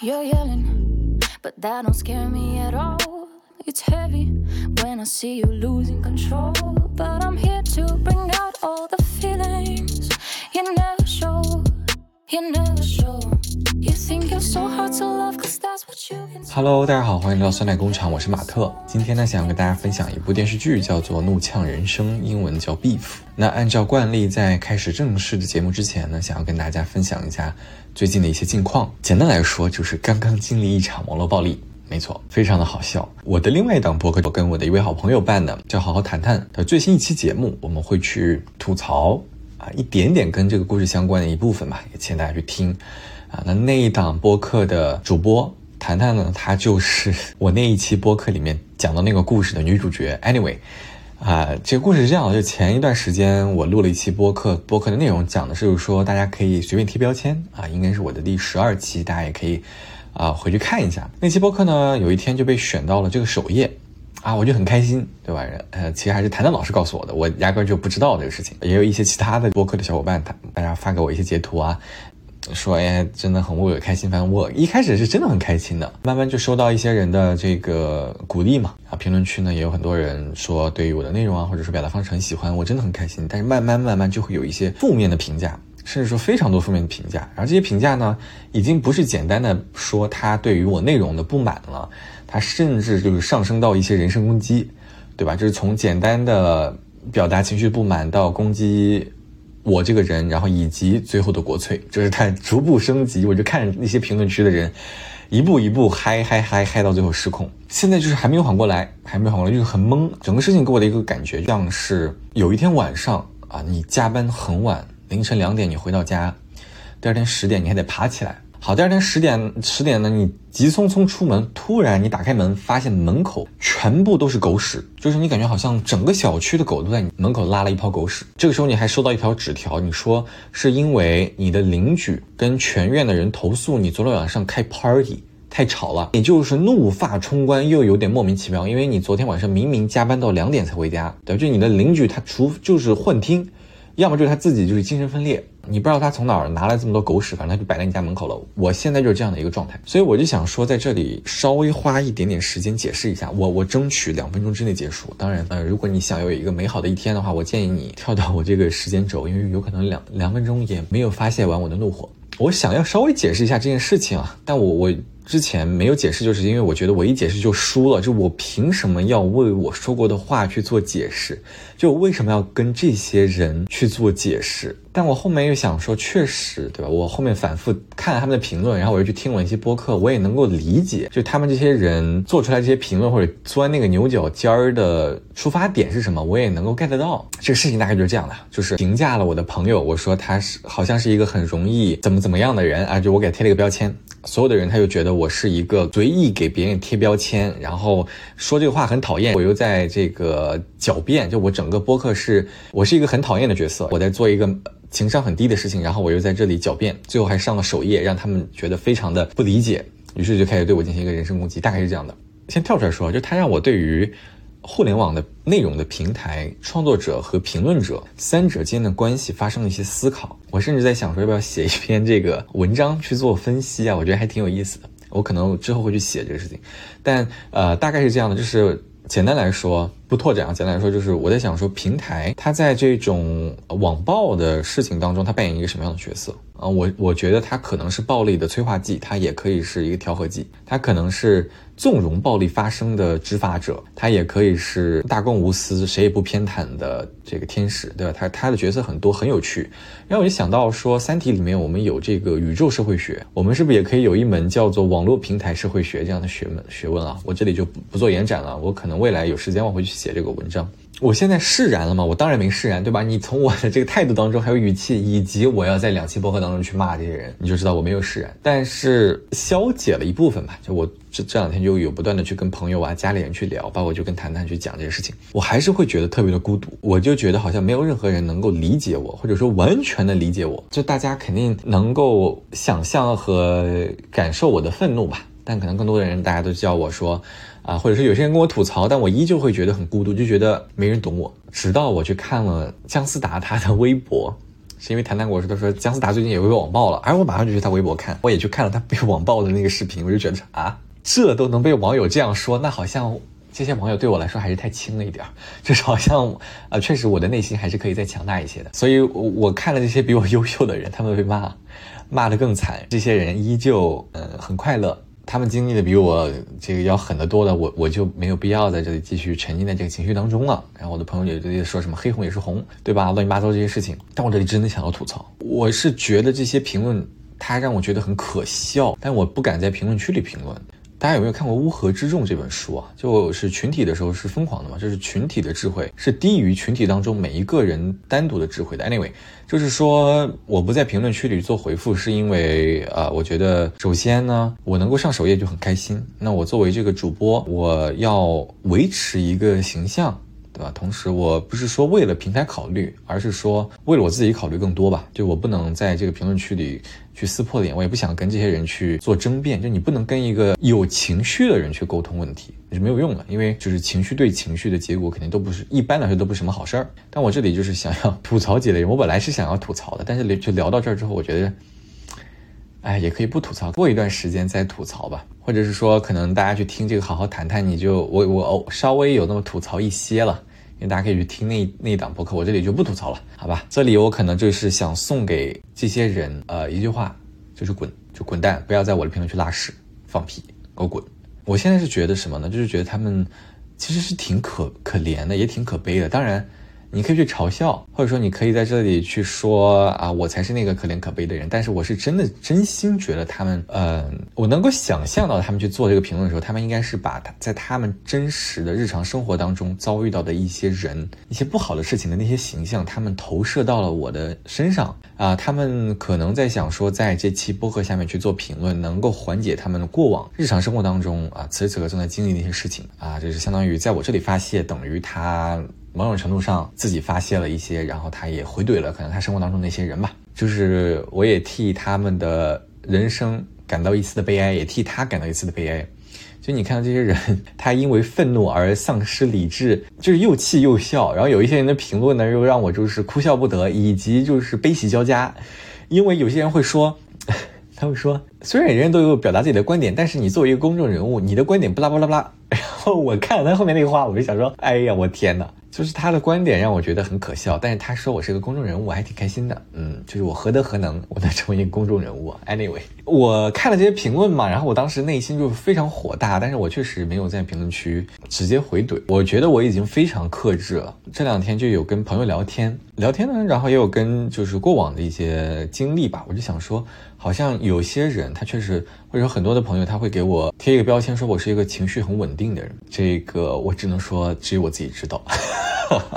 You're yelling, but that don't scare me at all. It's heavy when I see you losing control. But I'm here to bring out all the feelings you never show. You never show. Hello，大家好，欢迎来到酸奶工厂，我是马特。今天呢，想要跟大家分享一部电视剧，叫做《怒呛人生》，英文叫《Beef》。那按照惯例，在开始正式的节目之前呢，想要跟大家分享一下最近的一些近况。简单来说，就是刚刚经历一场网络暴力。没错，非常的好笑。我的另外一档播客，我跟我的一位好朋友办的，叫《好好谈谈》的最新一期节目，我们会去吐槽啊，一点点跟这个故事相关的一部分吧，也请大家去听。啊，那那一档播客的主播谈谈呢，她就是我那一期播客里面讲的那个故事的女主角。Anyway，啊，这个故事是这样的，就前一段时间我录了一期播客，播客的内容讲的是就是说大家可以随便贴标签啊，应该是我的第十二期，大家也可以啊回去看一下那期播客呢，有一天就被选到了这个首页。啊，我就很开心，对吧？呃，其实还是谭谭老师告诉我的，我压根就不知道这个事情。也有一些其他的播客的小伙伴，他大家发给我一些截图啊，说哎，真的很为我开心。反正我一开始是真的很开心的，慢慢就收到一些人的这个鼓励嘛。啊，评论区呢也有很多人说对于我的内容啊，或者说表达方式很喜欢，我真的很开心。但是慢慢慢慢就会有一些负面的评价，甚至说非常多负面的评价。然后这些评价呢，已经不是简单的说他对于我内容的不满了，他甚至就是上升到一些人身攻击，对吧？就是从简单的表达情绪不满到攻击。我这个人，然后以及最后的国粹，就是它逐步升级。我就看那些评论区的人，一步一步嗨嗨嗨嗨到最后失控。现在就是还没有缓过来，还没有缓过来，就是很懵。整个事情给我的一个感觉，像是有一天晚上啊，你加班很晚，凌晨两点你回到家，第二天十点你还得爬起来。好，第二天十点十点呢，你急匆匆出门，突然你打开门，发现门口全部都是狗屎，就是你感觉好像整个小区的狗都在你门口拉了一泡狗屎。这个时候你还收到一条纸条，你说是因为你的邻居跟全院的人投诉你昨天晚上开 party 太吵了，也就是怒发冲冠，又有点莫名其妙，因为你昨天晚上明明加班到两点才回家，对，就你的邻居他除就是幻听。要么就是他自己就是精神分裂，你不知道他从哪儿拿来这么多狗屎，反正他就摆在你家门口了。我现在就是这样的一个状态，所以我就想说，在这里稍微花一点点时间解释一下，我我争取两分钟之内结束。当然，呃，如果你想有一个美好的一天的话，我建议你跳到我这个时间轴，因为有可能两两分钟也没有发泄完我的怒火。我想要稍微解释一下这件事情啊，但我我。之前没有解释，就是因为我觉得我一解释就输了。就我凭什么要为我说过的话去做解释？就为什么要跟这些人去做解释？但我后面又想说，确实，对吧？我后面反复看了他们的评论，然后我又去听了一些播客，我也能够理解，就他们这些人做出来这些评论或者钻那个牛角尖儿的出发点是什么，我也能够 get 到。这个事情大概就是这样的，就是评价了我的朋友，我说他是好像是一个很容易怎么怎么样的人啊，就我给他贴了一个标签，所有的人他就觉得我是一个随意给别人贴标签，然后说这个话很讨厌，我又在这个狡辩，就我整个播客是我是一个很讨厌的角色，我在做一个。情商很低的事情，然后我又在这里狡辩，最后还上了首页，让他们觉得非常的不理解，于是就开始对我进行一个人身攻击，大概是这样的。先跳出来说，就他让我对于互联网的内容的平台创作者和评论者三者间的关系发生了一些思考。我甚至在想说，要不要写一篇这个文章去做分析啊？我觉得还挺有意思的。我可能之后会去写这个事情，但呃，大概是这样的，就是简单来说。不拓展啊，简单来说就是我在想说，平台它在这种网暴的事情当中，它扮演一个什么样的角色啊？我我觉得它可能是暴力的催化剂，它也可以是一个调和剂，它可能是纵容暴力发生的执法者，它也可以是大公无私、谁也不偏袒的这个天使，对吧？他他的角色很多，很有趣。然后我就想到说，《三体》里面我们有这个宇宙社会学，我们是不是也可以有一门叫做网络平台社会学这样的学门学问啊？我这里就不不做延展了，我可能未来有时间我会去。写这个文章，我现在释然了吗？我当然没释然，对吧？你从我的这个态度当中，还有语气，以及我要在两期播客当中去骂这些人，你就知道我没有释然，但是消解了一部分吧。就我这这两天就有不断的去跟朋友啊、家里人去聊，包括就跟谈谈去讲这些事情，我还是会觉得特别的孤独。我就觉得好像没有任何人能够理解我，或者说完全的理解我。就大家肯定能够想象和感受我的愤怒吧，但可能更多的人，大家都叫我说。啊，或者是有些人跟我吐槽，但我依旧会觉得很孤独，就觉得没人懂我。直到我去看了姜思达他的微博，是因为谈谈我说他说姜思达最近也被网暴了，而我马上就去他微博看，我也去看了他被网暴的那个视频，我就觉得啊，这都能被网友这样说，那好像这些网友对我来说还是太轻了一点，就是好像啊，确实我的内心还是可以再强大一些的。所以，我看了这些比我优秀的人，他们被骂，骂得更惨，这些人依旧嗯很快乐。他们经历的比我这个要狠得多的，我我就没有必要在这里继续沉浸在这个情绪当中了。然后我的朋友也在说什么黑红也是红，对吧？乱七八糟这些事情，但我这里真的想要吐槽。我是觉得这些评论，它让我觉得很可笑，但我不敢在评论区里评论。大家有没有看过《乌合之众》这本书啊？就是群体的时候是疯狂的嘛，就是群体的智慧是低于群体当中每一个人单独的智慧的。Anyway，就是说我不在评论区里做回复，是因为啊，我觉得首先呢，我能够上首页就很开心。那我作为这个主播，我要维持一个形象。对吧？同时，我不是说为了平台考虑，而是说为了我自己考虑更多吧。就我不能在这个评论区里去撕破脸，我也不想跟这些人去做争辩。就你不能跟一个有情绪的人去沟通问题，是没有用的。因为就是情绪对情绪的结果肯定都不是一般来说都不是什么好事儿。但我这里就是想要 吐槽几类人，我本来是想要吐槽的，但是聊就聊到这儿之后，我觉得，哎，也可以不吐槽，过一段时间再吐槽吧。或者是说，可能大家去听这个好好谈谈，你就我我哦稍微有那么吐槽一些了。因为大家可以去听那那一档播客，我这里就不吐槽了，好吧？这里我可能就是想送给这些人，呃，一句话，就是滚，就滚蛋，不要在我的评论区拉屎、放屁，给我滚！我现在是觉得什么呢？就是觉得他们其实是挺可可怜的，也挺可悲的。当然。你可以去嘲笑，或者说你可以在这里去说啊，我才是那个可怜可悲的人。但是我是真的真心觉得他们，嗯，我能够想象到他们去做这个评论的时候，他们应该是把他在他们真实的日常生活当中遭遇到的一些人、一些不好的事情的那些形象，他们投射到了我的身上啊。他们可能在想说，在这期播客下面去做评论，能够缓解他们的过往日常生活当中啊，此时此刻正在经历那些事情啊，就是相当于在我这里发泄，等于他。某种程度上，自己发泄了一些，然后他也回怼了可能他生活当中那些人吧。就是我也替他们的人生感到一丝的悲哀，也替他感到一丝的悲哀。就你看到这些人，他因为愤怒而丧失理智，就是又气又笑。然后有一些人的评论呢，又让我就是哭笑不得，以及就是悲喜交加。因为有些人会说，他会说，虽然人人都有表达自己的观点，但是你作为一个公众人物，你的观点不拉不拉不拉。然后我看了他后面那个话，我就想说，哎呀，我天哪！就是他的观点让我觉得很可笑，但是他说我是个公众人物，我还挺开心的。嗯，就是我何德何能，我能成为一个公众人物？Anyway，我看了这些评论嘛，然后我当时内心就非常火大，但是我确实没有在评论区直接回怼。我觉得我已经非常克制了。这两天就有跟朋友聊天，聊天呢，然后也有跟就是过往的一些经历吧，我就想说，好像有些人他确实，或者说很多的朋友他会给我贴一个标签，说我是一个情绪很稳定的人。这个我只能说，只有我自己知道。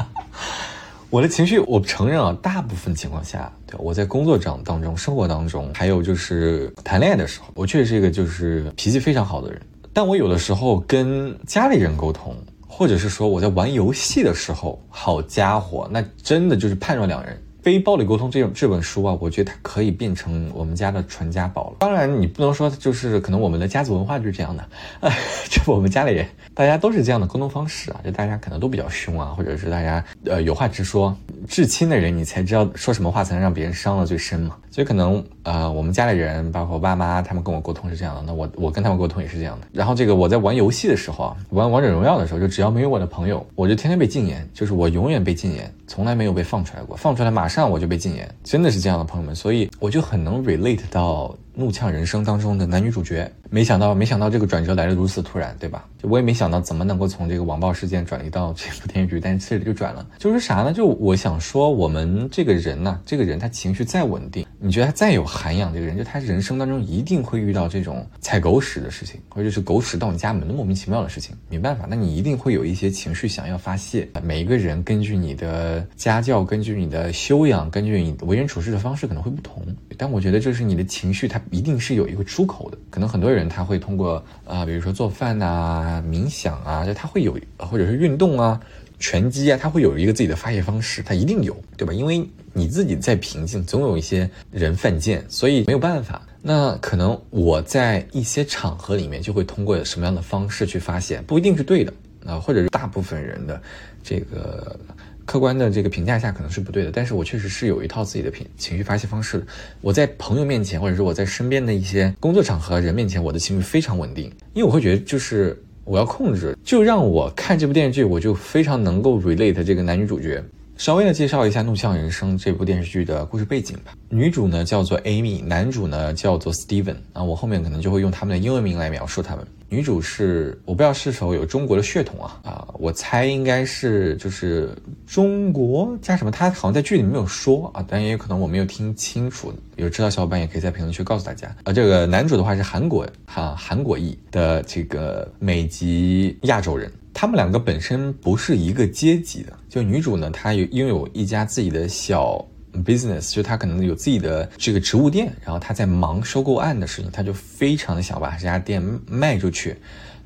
我的情绪，我承认啊，大部分情况下，对我在工作当当中、生活当中，还有就是谈恋爱的时候，我确实是一个就是脾气非常好的人。但我有的时候跟家里人沟通，或者是说我在玩游戏的时候，好家伙，那真的就是判若两人。非暴力沟通这这本书啊，我觉得它可以变成我们家的传家宝了。当然，你不能说就是可能我们的家族文化就是这样的，就我们家里人大家都是这样的沟通方式啊，就大家可能都比较凶啊，或者是大家呃有话直说。至亲的人，你才知道说什么话才能让别人伤了最深嘛。所以可能呃，我们家里人，包括我爸妈，他们跟我沟通是这样的。那我我跟他们沟通也是这样的。然后这个我在玩游戏的时候啊，玩王者荣耀的时候，就只要没有我的朋友，我就天天被禁言，就是我永远被禁言，从来没有被放出来过。放出来马上我就被禁言，真的是这样的朋友们。所以我就很能 relate 到。怒呛人生当中的男女主角，没想到，没想到这个转折来的如此突然，对吧？就我也没想到怎么能够从这个网暴事件转移到这部电视剧，但是这里就转了，就是啥呢？就我想说，我们这个人呢，这个人他情绪再稳定，你觉得他再有涵养，这个人就他人生当中一定会遇到这种踩狗屎的事情，或者是狗屎到你家门的莫名其妙的事情，没办法，那你一定会有一些情绪想要发泄。每一个人根据你的家教，根据你的修养，根据你为人处事的方式可能会不同，但我觉得这是你的情绪，它。一定是有一个出口的，可能很多人他会通过啊，比如说做饭呐、冥想啊，就他会有，或者是运动啊、拳击啊，他会有一个自己的发泄方式，他一定有，对吧？因为你自己在平静，总有一些人犯贱，所以没有办法。那可能我在一些场合里面就会通过什么样的方式去发泄，不一定是对的啊，或者是大部分人的这个客观的这个评价下可能是不对的，但是我确实是有一套自己的情情绪发泄方式的。我在朋友面前，或者说我在身边的一些工作场合人面前，我的情绪非常稳定，因为我会觉得就是我要控制。就让我看这部电视剧，我就非常能够 relate 这个男女主角。稍微的介绍一下《怒呛人生》这部电视剧的故事背景吧。女主呢叫做 Amy，男主呢叫做 Steven。啊，我后面可能就会用他们的英文名来描述他们。女主是我不知道是否有中国的血统啊啊，我猜应该是就是中国加什么，他好像在剧里没有说啊，但也有可能我没有听清楚。有知道小伙伴也可以在评论区告诉大家。啊，这个男主的话是韩国哈韩国裔的这个美籍亚洲人，他们两个本身不是一个阶级的。就女主呢，她有拥有一家自己的小。Business 就他可能有自己的这个植物店，然后他在忙收购案的事情，他就非常的想把这家店卖出去，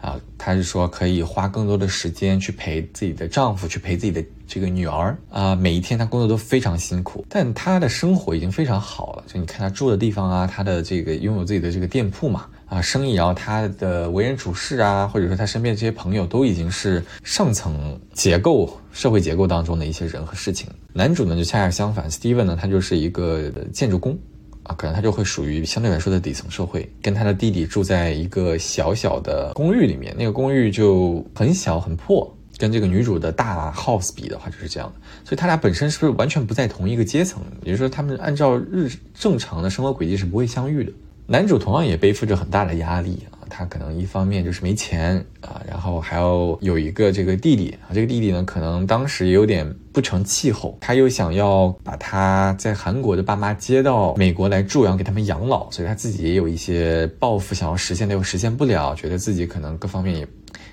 啊，他是说可以花更多的时间去陪自己的丈夫，去陪自己的这个女儿啊，每一天他工作都非常辛苦，但他的生活已经非常好了，就你看他住的地方啊，他的这个拥有自己的这个店铺嘛。啊，生意，然后他的为人处事啊，或者说他身边的这些朋友，都已经是上层结构、社会结构当中的一些人和事情。男主呢就恰恰相反，Steven 呢他就是一个建筑工，啊，可能他就会属于相对来说的底层社会，跟他的弟弟住在一个小小的公寓里面，那个公寓就很小很破，跟这个女主的大 house 比的话就是这样的，所以他俩本身是不是完全不在同一个阶层？也就是说，他们按照日正常的生活轨迹是不会相遇的。男主同样也背负着很大的压力啊，他可能一方面就是没钱啊，然后还要有一个这个弟弟啊，这个弟弟呢可能当时也有点不成气候，他又想要把他在韩国的爸妈接到美国来住，然后给他们养老，所以他自己也有一些抱负想要实现，但又实现不了，觉得自己可能各方面也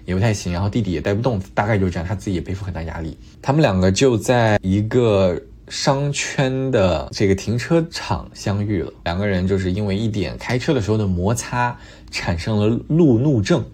也不太行，然后弟弟也带不动，大概就是这样，他自己也背负很大压力。他们两个就在一个。商圈的这个停车场相遇了，两个人就是因为一点开车的时候的摩擦，产生了路怒症，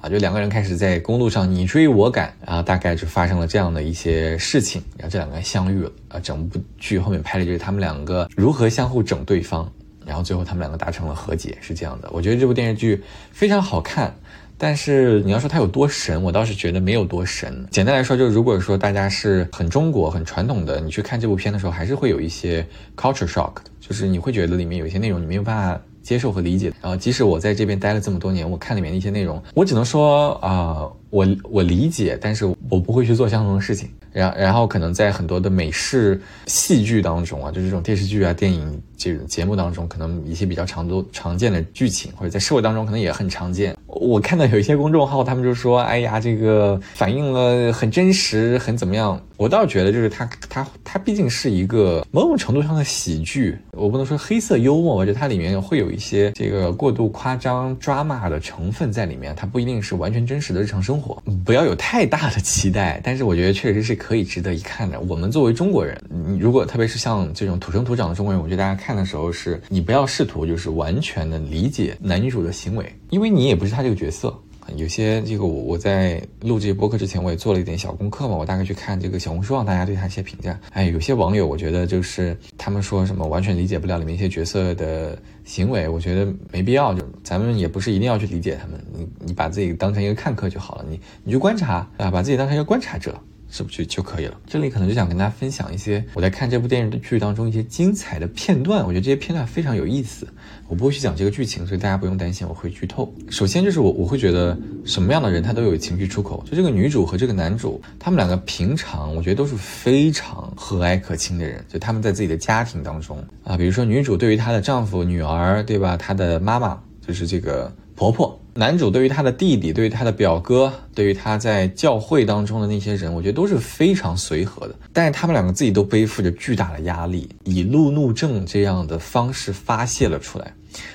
啊，就两个人开始在公路上你追我赶，然后大概就发生了这样的一些事情，然后这两个人相遇了，啊，整部剧后面拍的就是他们两个如何相互整对方，然后最后他们两个达成了和解，是这样的。我觉得这部电视剧非常好看。但是你要说它有多神，我倒是觉得没有多神。简单来说，就是如果说大家是很中国、很传统的，你去看这部片的时候，还是会有一些 culture shock，就是你会觉得里面有一些内容你没有办法接受和理解。然后，即使我在这边待了这么多年，我看里面的一些内容，我只能说啊，我我理解，但是我不会去做相同的事情。然然后可能在很多的美式戏剧当中啊，就这种电视剧啊、电影这种节目当中，可能一些比较常都常见的剧情，或者在社会当中可能也很常见。我看到有一些公众号，他们就说：“哎呀，这个反映了很真实，很怎么样？”我倒觉得，就是它它它毕竟是一个某种程度上的喜剧，我不能说黑色幽默，我觉得它里面会有一些这个过度夸张、抓马的成分在里面，它不一定是完全真实的日常生活，不要有太大的期待。但是我觉得确实是可以值得一看的。我们作为中国人，你如果特别是像这种土生土长的中国人，我觉得大家看的时候，是你不要试图就是完全的理解男女主的行为，因为你也不是他这个角色。有些这个我我在录这些播客之前，我也做了一点小功课嘛。我大概去看这个小红书上大家对他一些评价。哎，有些网友我觉得就是他们说什么完全理解不了里面一些角色的行为，我觉得没必要。就咱们也不是一定要去理解他们，你你把自己当成一个看客就好了。你你就观察啊，把自己当成一个观察者。是不是就就可以了？这里可能就想跟大家分享一些我在看这部电视剧当中一些精彩的片段。我觉得这些片段非常有意思。我不会去讲这个剧情，所以大家不用担心我会剧透。首先就是我我会觉得什么样的人他都有情绪出口。就这个女主和这个男主，他们两个平常我觉得都是非常和蔼可亲的人。就他们在自己的家庭当中啊，比如说女主对于她的丈夫、女儿，对吧？她的妈妈就是这个婆婆。男主对于他的弟弟，对于他的表哥，对于他在教会当中的那些人，我觉得都是非常随和的。但是他们两个自己都背负着巨大的压力，以路怒症这样的方式发泄了出来。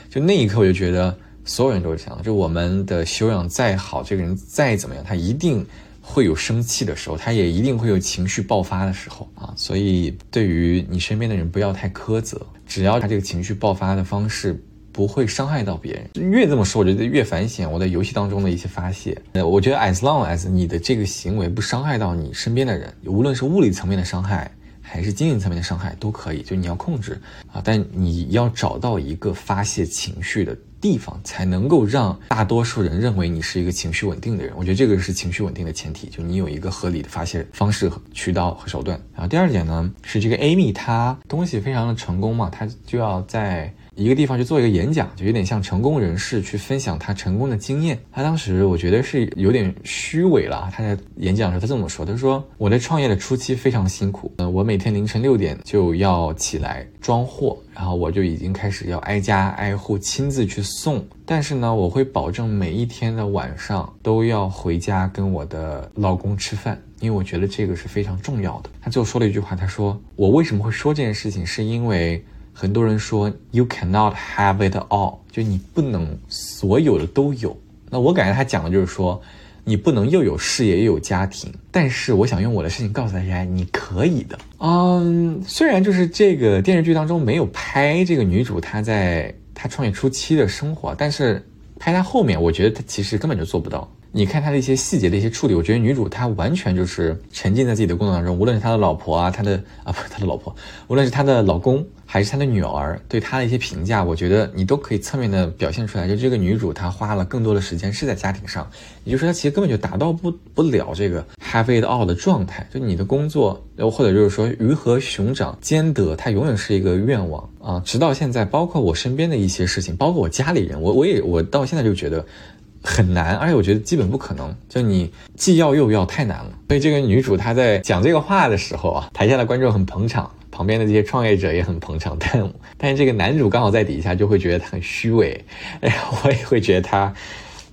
就那一刻，我就觉得所有人都是这样。就我们的修养再好，这个人再怎么样，他一定会有生气的时候，他也一定会有情绪爆发的时候啊。所以，对于你身边的人，不要太苛责，只要他这个情绪爆发的方式。不会伤害到别人，越这么说，我觉得越反省我在游戏当中的一些发泄。呃，我觉得 as long as 你的这个行为不伤害到你身边的人，无论是物理层面的伤害还是精神层面的伤害都可以，就你要控制啊。但你要找到一个发泄情绪的地方，才能够让大多数人认为你是一个情绪稳定的人。我觉得这个是情绪稳定的前提，就你有一个合理的发泄方式、渠道和手段。然后第二点呢，是这个 Amy 她东西非常的成功嘛，她就要在。一个地方去做一个演讲，就有点像成功人士去分享他成功的经验。他当时我觉得是有点虚伪了。他在演讲的时候他这么说：“他说我在创业的初期非常辛苦，嗯，我每天凌晨六点就要起来装货，然后我就已经开始要挨家挨户亲自去送。但是呢，我会保证每一天的晚上都要回家跟我的老公吃饭，因为我觉得这个是非常重要的。”他最后说了一句话：“他说我为什么会说这件事情，是因为。”很多人说 you cannot have it all，就你不能所有的都有。那我感觉他讲的就是说，你不能又有事业又有家庭。但是我想用我的事情告诉大家，你可以的。嗯，虽然就是这个电视剧当中没有拍这个女主她在她创业初期的生活，但是拍她后面，我觉得她其实根本就做不到。你看她的一些细节的一些处理，我觉得女主她完全就是沉浸在自己的工作当中，无论是她的老婆啊，她的啊不是她的老婆，无论是她的老公。还是她的女儿对她的一些评价，我觉得你都可以侧面的表现出来。就这个女主，她花了更多的时间是在家庭上，也就是说，她其实根本就达到不不了这个 have it all 的状态。就你的工作，或者就是说鱼和熊掌兼得，它永远是一个愿望啊。直到现在，包括我身边的一些事情，包括我家里人，我我也我到现在就觉得很难，而且我觉得基本不可能。就你既要又要，太难了。所以这个女主她在讲这个话的时候啊，台下的观众很捧场。旁边的这些创业者也很捧场，但但是这个男主刚好在底下，就会觉得他很虚伪。哎呀，我也会觉得他，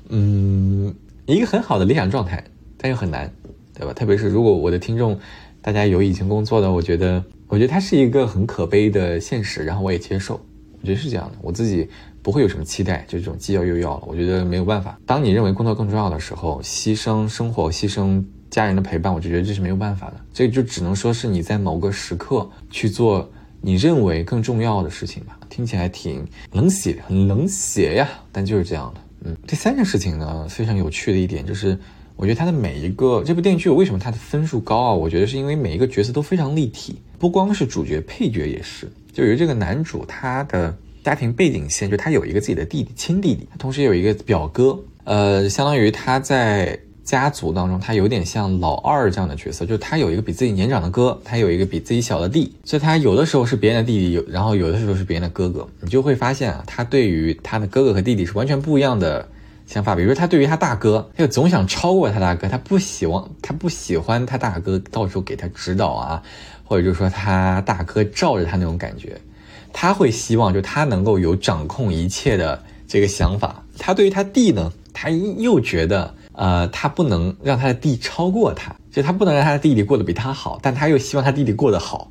嗯，一个很好的理想状态，但又很难，对吧？特别是如果我的听众大家有已经工作的，我觉得，我觉得他是一个很可悲的现实，然后我也接受，我觉得是这样的。我自己不会有什么期待，就这种既要又要了，我觉得没有办法。当你认为工作更重要的时候，牺牲生活，牺牲。家人的陪伴，我就觉得这是没有办法的，这就只能说是你在某个时刻去做你认为更重要的事情吧。听起来挺冷血，很冷血呀，但就是这样的。嗯，第三件事情呢，非常有趣的一点就是，我觉得它的每一个这部电视剧为什么它的分数高啊？我觉得是因为每一个角色都非常立体，不光是主角，配角也是。就有这个男主，他的家庭背景线，就他有一个自己的弟弟，亲弟弟，同时有一个表哥，呃，相当于他在。家族当中，他有点像老二这样的角色，就他有一个比自己年长的哥，他有一个比自己小的弟，所以他有的时候是别人的弟弟，有然后有的时候是别人的哥哥。你就会发现啊，他对于他的哥哥和弟弟是完全不一样的想法。比如说，他对于他大哥，他就总想超过他大哥，他不希望，他不喜欢他大哥到处给他指导啊，或者就是说他大哥罩着他那种感觉，他会希望就他能够有掌控一切的这个想法。他对于他弟呢，他又觉得。呃，他不能让他的弟超过他，就他不能让他的弟弟过得比他好，但他又希望他弟弟过得好，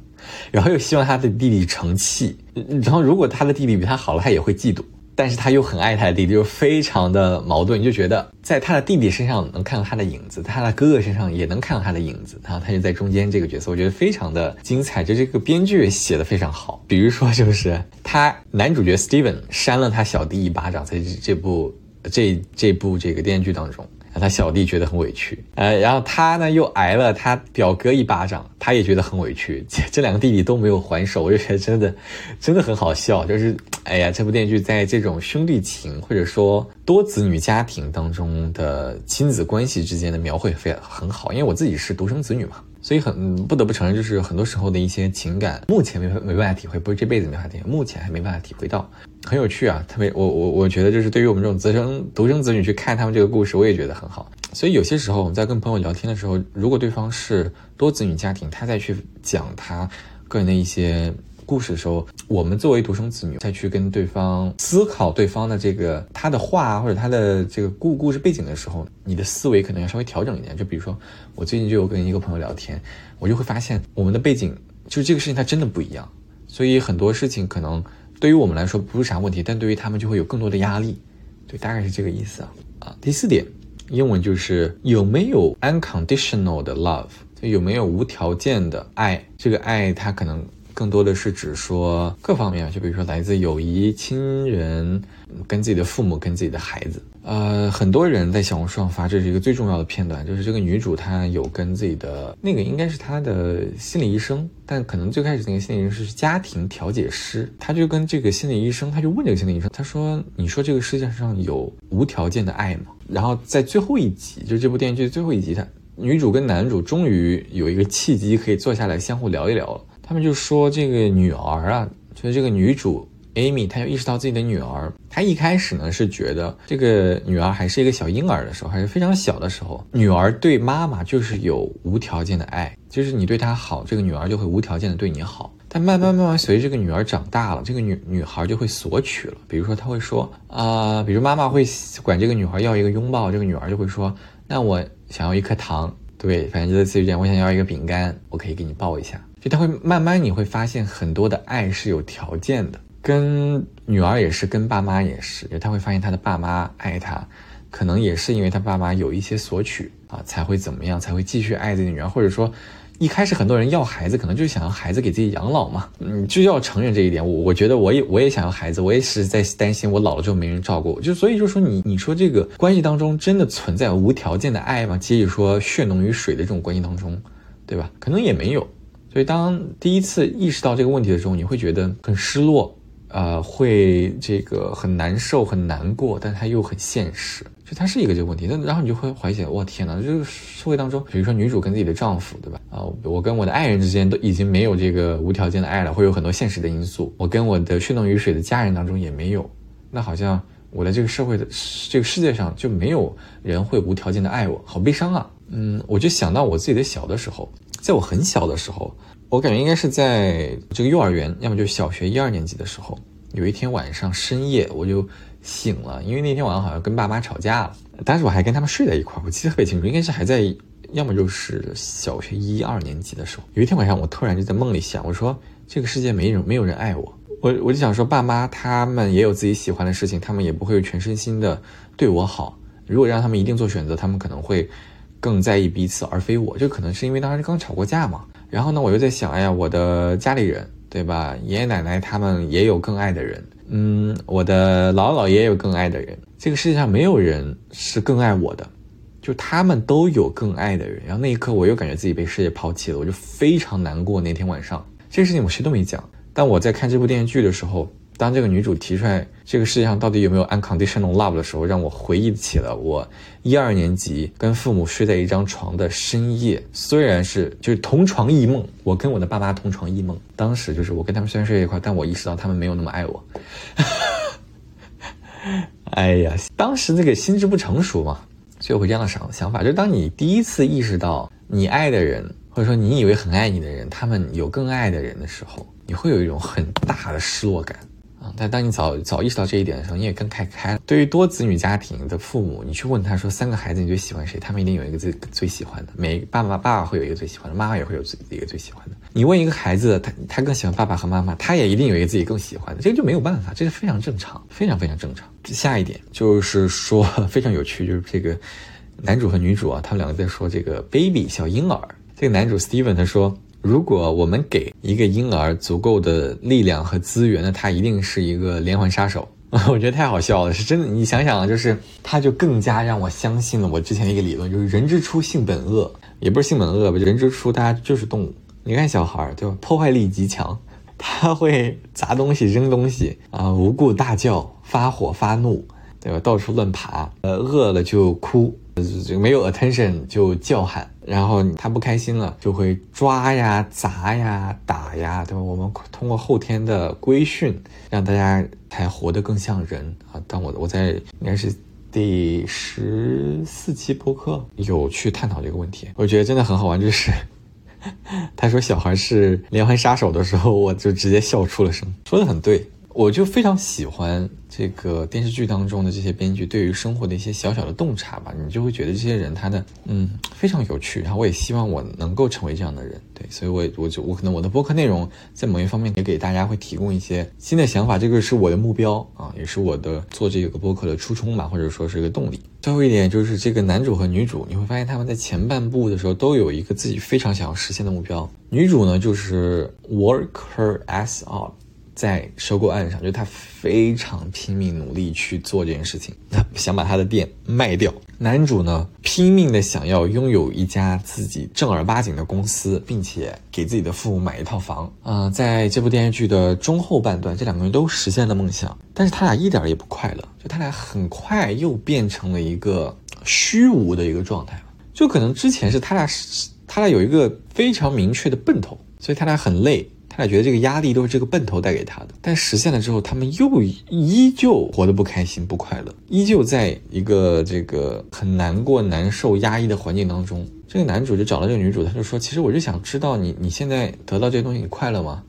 然后又希望他的弟弟成器，然后如果他的弟弟比他好了，他也会嫉妒，但是他又很爱他的弟弟，就非常的矛盾。就觉得在他的弟弟身上能看到他的影子，他的哥哥身上也能看到他的影子，然后他就在中间这个角色，我觉得非常的精彩，就这个编剧写的非常好。比如说，就是他男主角 Steven 扇了他小弟一巴掌，在这部这这部这个电视剧当中。让他小弟觉得很委屈，呃，然后他呢又挨了他表哥一巴掌，他也觉得很委屈。这两个弟弟都没有还手，我就觉得真的，真的很好笑。就是，哎呀，这部电视剧在这种兄弟情或者说多子女家庭当中的亲子关系之间的描绘非常很好。因为我自己是独生子女嘛。所以很不得不承认，就是很多时候的一些情感，目前没没办法体会，不是这辈子没法体会，目前还没办法体会到，很有趣啊！特别我我我觉得，就是对于我们这种独生独生子女去看他们这个故事，我也觉得很好。所以有些时候我们在跟朋友聊天的时候，如果对方是多子女家庭，他再去讲他个人的一些。故事的时候，我们作为独生子女再去跟对方思考对方的这个他的话或者他的这个故故事背景的时候，你的思维可能要稍微调整一点。就比如说，我最近就有跟一个朋友聊天，我就会发现我们的背景就是这个事情它真的不一样，所以很多事情可能对于我们来说不是啥问题，但对于他们就会有更多的压力。对，大概是这个意思啊。啊，第四点，英文就是有没有 unconditional 的 love，就有没有无条件的爱？这个爱它可能。更多的是指说各方面，就比如说来自友谊、亲人，跟自己的父母、跟自己的孩子，呃，很多人在小红书上发，这是一个最重要的片段，就是这个女主她有跟自己的那个应该是她的心理医生，但可能最开始那个心理医生是家庭调解师，她就跟这个心理医生，她就问这个心理医生，她说：“你说这个世界上有无条件的爱吗？”然后在最后一集，就这部电视剧最后一集，她女主跟男主终于有一个契机可以坐下来相互聊一聊了。他们就说这个女儿啊，就是这个女主。Amy，她就意识到自己的女儿，她一开始呢是觉得这个女儿还是一个小婴儿的时候，还是非常小的时候，女儿对妈妈就是有无条件的爱，就是你对她好，这个女儿就会无条件的对你好。但慢慢慢慢随着这个女儿长大了，这个女女孩就会索取了，比如说她会说啊，比如妈妈会管这个女孩要一个拥抱，这个女儿就会说，那我想要一颗糖，对，反正就类似于这样，我想要一个饼干，我可以给你抱一下。就他会慢慢你会发现很多的爱是有条件的。跟女儿也是，跟爸妈也是，就他会发现他的爸妈爱他，可能也是因为他爸妈有一些索取啊，才会怎么样，才会继续爱自己的女儿，或者说，一开始很多人要孩子，可能就是想要孩子给自己养老嘛，嗯，就要承认这一点。我我觉得我也我也想要孩子，我也是在担心我老了之后没人照顾，就所以就说你你说这个关系当中真的存在无条件的爱吗？即使说血浓于水的这种关系当中，对吧？可能也没有。所以当第一次意识到这个问题的时候，你会觉得很失落。呃，会这个很难受、很难过，但它又很现实，就它是一个这个问题。那然后你就会怀疑，哇，天哪，这个社会当中，比如说女主跟自己的丈夫，对吧？啊，我跟我的爱人之间都已经没有这个无条件的爱了，会有很多现实的因素。我跟我的血浓于水的家人当中也没有，那好像我在这个社会的这个世界上就没有人会无条件的爱我，好悲伤啊。嗯，我就想到我自己的小的时候，在我很小的时候。我感觉应该是在这个幼儿园，要么就是小学一二年级的时候，有一天晚上深夜我就醒了，因为那天晚上好像跟爸妈吵架了，当时我还跟他们睡在一块儿，我记得特别清楚，应该是还在，要么就是小学一二年级的时候，有一天晚上我突然就在梦里想，我说这个世界没人没有人爱我，我我就想说爸妈他们也有自己喜欢的事情，他们也不会全身心的对我好，如果让他们一定做选择，他们可能会更在意彼此而非我，就可能是因为当时刚吵过架嘛。然后呢，我又在想，哎呀，我的家里人，对吧？爷爷奶奶他们也有更爱的人，嗯，我的姥姥姥爷有更爱的人。这个世界上没有人是更爱我的，就他们都有更爱的人。然后那一刻，我又感觉自己被世界抛弃了，我就非常难过。那天晚上，这个事情我谁都没讲，但我在看这部电视剧的时候。当这个女主提出来这个世界上到底有没有 unconditional love 的时候，让我回忆起了我一二年级跟父母睡在一张床的深夜。虽然是就是同床异梦，我跟我的爸妈同床异梦。当时就是我跟他们虽然睡在一块，但我意识到他们没有那么爱我。哎呀，当时那个心智不成熟嘛，所以我会这样的想想法。就是当你第一次意识到你爱的人，或者说你以为很爱你的人，他们有更爱的人的时候，你会有一种很大的失落感。啊但当你早早意识到这一点的时候，你也更开开了。对于多子女家庭的父母，你去问他说三个孩子你最喜欢谁，他们一定有一个最最喜欢的。每爸爸爸爸会有一个最喜欢的，妈妈也会有自己一个最喜欢的。你问一个孩子，他他更喜欢爸爸和妈妈，他也一定有一个自己更喜欢的。这个就没有办法，这是非常正常，非常非常正常。下一点就是说 非常有趣，就是这个男主和女主啊，他们两个在说这个 baby 小婴儿。这个男主 Steven 他说。如果我们给一个婴儿足够的力量和资源，那他一定是一个连环杀手。我觉得太好笑了，是真的。你想想，就是他就更加让我相信了我之前一个理论，就是人之初性本恶，也不是性本恶吧，人之初大家就是动物。你看小孩儿对吧，破坏力极强，他会砸东西、扔东西啊，无故大叫、发火、发怒，对吧？到处乱爬，呃，饿了就哭，没有 attention 就叫喊。然后他不开心了，就会抓呀、砸呀、打呀，对吧？我们通过后天的规训，让大家才活得更像人啊。但我我在应该是第十四期播客有去探讨这个问题，我觉得真的很好玩。就是 他说小孩是连环杀手的时候，我就直接笑出了声，说的很对。我就非常喜欢这个电视剧当中的这些编剧对于生活的一些小小的洞察吧，你就会觉得这些人他的嗯非常有趣，然后我也希望我能够成为这样的人，对，所以我我就我可能我的播客内容在某一方面也给大家会提供一些新的想法，这个是我的目标啊，也是我的做这个播客的初衷吧，或者说是一个动力。最后一点就是这个男主和女主，你会发现他们在前半部的时候都有一个自己非常想要实现的目标，女主呢就是 work her ass off。在收购案上，就他非常拼命努力去做这件事情，他想把他的店卖掉。男主呢，拼命的想要拥有一家自己正儿八经的公司，并且给自己的父母买一套房。啊，在这部电视剧的中后半段，这两个人都实现了梦想，但是他俩一点也不快乐，就他俩很快又变成了一个虚无的一个状态。就可能之前是他俩是，他俩有一个非常明确的奔头，所以他俩很累。他觉得这个压力都是这个奔头带给他的，但实现了之后，他们又依旧活得不开心、不快乐，依旧在一个这个很难过、难受、压抑的环境当中。这个男主就找到这个女主，他就说：“其实我就想知道你，你现在得到这些东西，你快乐吗？”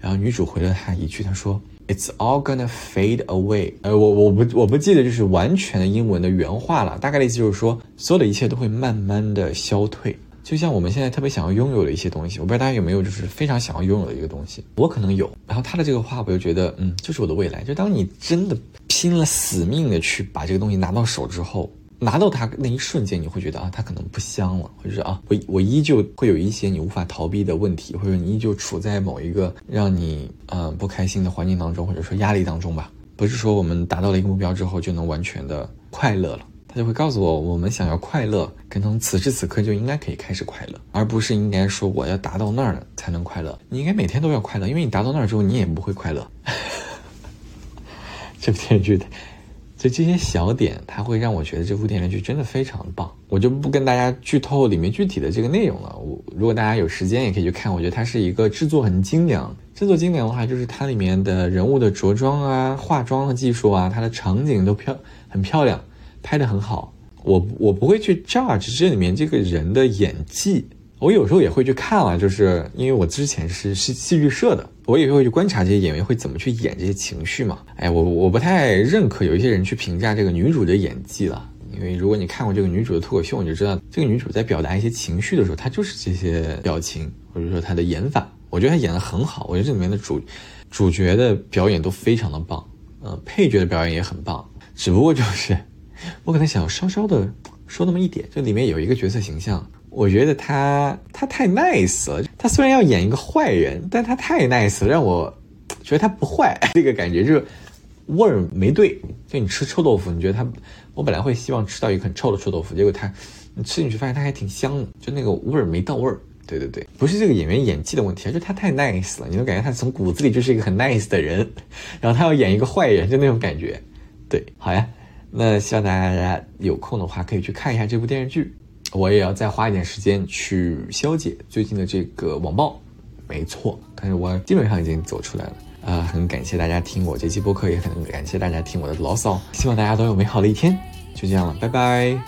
然后女主回了他一句，他说：“It's all gonna fade away。”呃，我我不我不记得就是完全的英文的原话了，大概的意思就是说，所有的一切都会慢慢的消退。就像我们现在特别想要拥有的一些东西，我不知道大家有没有，就是非常想要拥有的一个东西。我可能有。然后他的这个话，我就觉得，嗯，就是我的未来。就当你真的拼了死命的去把这个东西拿到手之后，拿到它那一瞬间，你会觉得啊，它可能不香了，或者是啊，我我依旧会有一些你无法逃避的问题，或者你依旧处在某一个让你嗯不开心的环境当中，或者说压力当中吧。不是说我们达到了一个目标之后就能完全的快乐了。就会告诉我，我们想要快乐，可能此时此刻就应该可以开始快乐，而不是应该说我要达到那儿才能快乐。你应该每天都要快乐，因为你达到那儿之后，你也不会快乐。这部电视剧的，就这些小点，它会让我觉得这部电视剧真的非常棒。我就不跟大家剧透里面具体的这个内容了。我如果大家有时间也可以去看，我觉得它是一个制作很精良。制作精良的话，就是它里面的人物的着装啊、化妆的技术啊，它的场景都漂很漂亮。拍的很好，我我不会去 judge 这里面这个人的演技，我有时候也会去看啊，就是因为我之前是是戏剧社的，我也会去观察这些演员会怎么去演这些情绪嘛。哎，我我不太认可有一些人去评价这个女主的演技了，因为如果你看过这个女主的脱口秀，你就知道这个女主在表达一些情绪的时候，她就是这些表情，或者说她的演法，我觉得她演的很好，我觉得这里面的主主角的表演都非常的棒，呃，配角的表演也很棒，只不过就是。我可能想要稍稍的说那么一点，就里面有一个角色形象，我觉得他他太 nice 了。他虽然要演一个坏人，但他太 nice 了，让我觉得他不坏。这个感觉就是味儿没对。就你吃臭豆腐，你觉得他，我本来会希望吃到一个很臭的臭豆腐，结果他你吃进去发现他还挺香的，就那个味儿没到味儿。对对对，不是这个演员演技的问题，而是他太 nice 了，你能感觉他从骨子里就是一个很 nice 的人，然后他要演一个坏人，就那种感觉。对，好呀。那希望大家有空的话可以去看一下这部电视剧，我也要再花一点时间去消解最近的这个网暴。没错，但是我基本上已经走出来了。啊，很感谢大家听我这期播客，也很感谢大家听我的牢骚。希望大家都有美好的一天。就这样了，拜拜。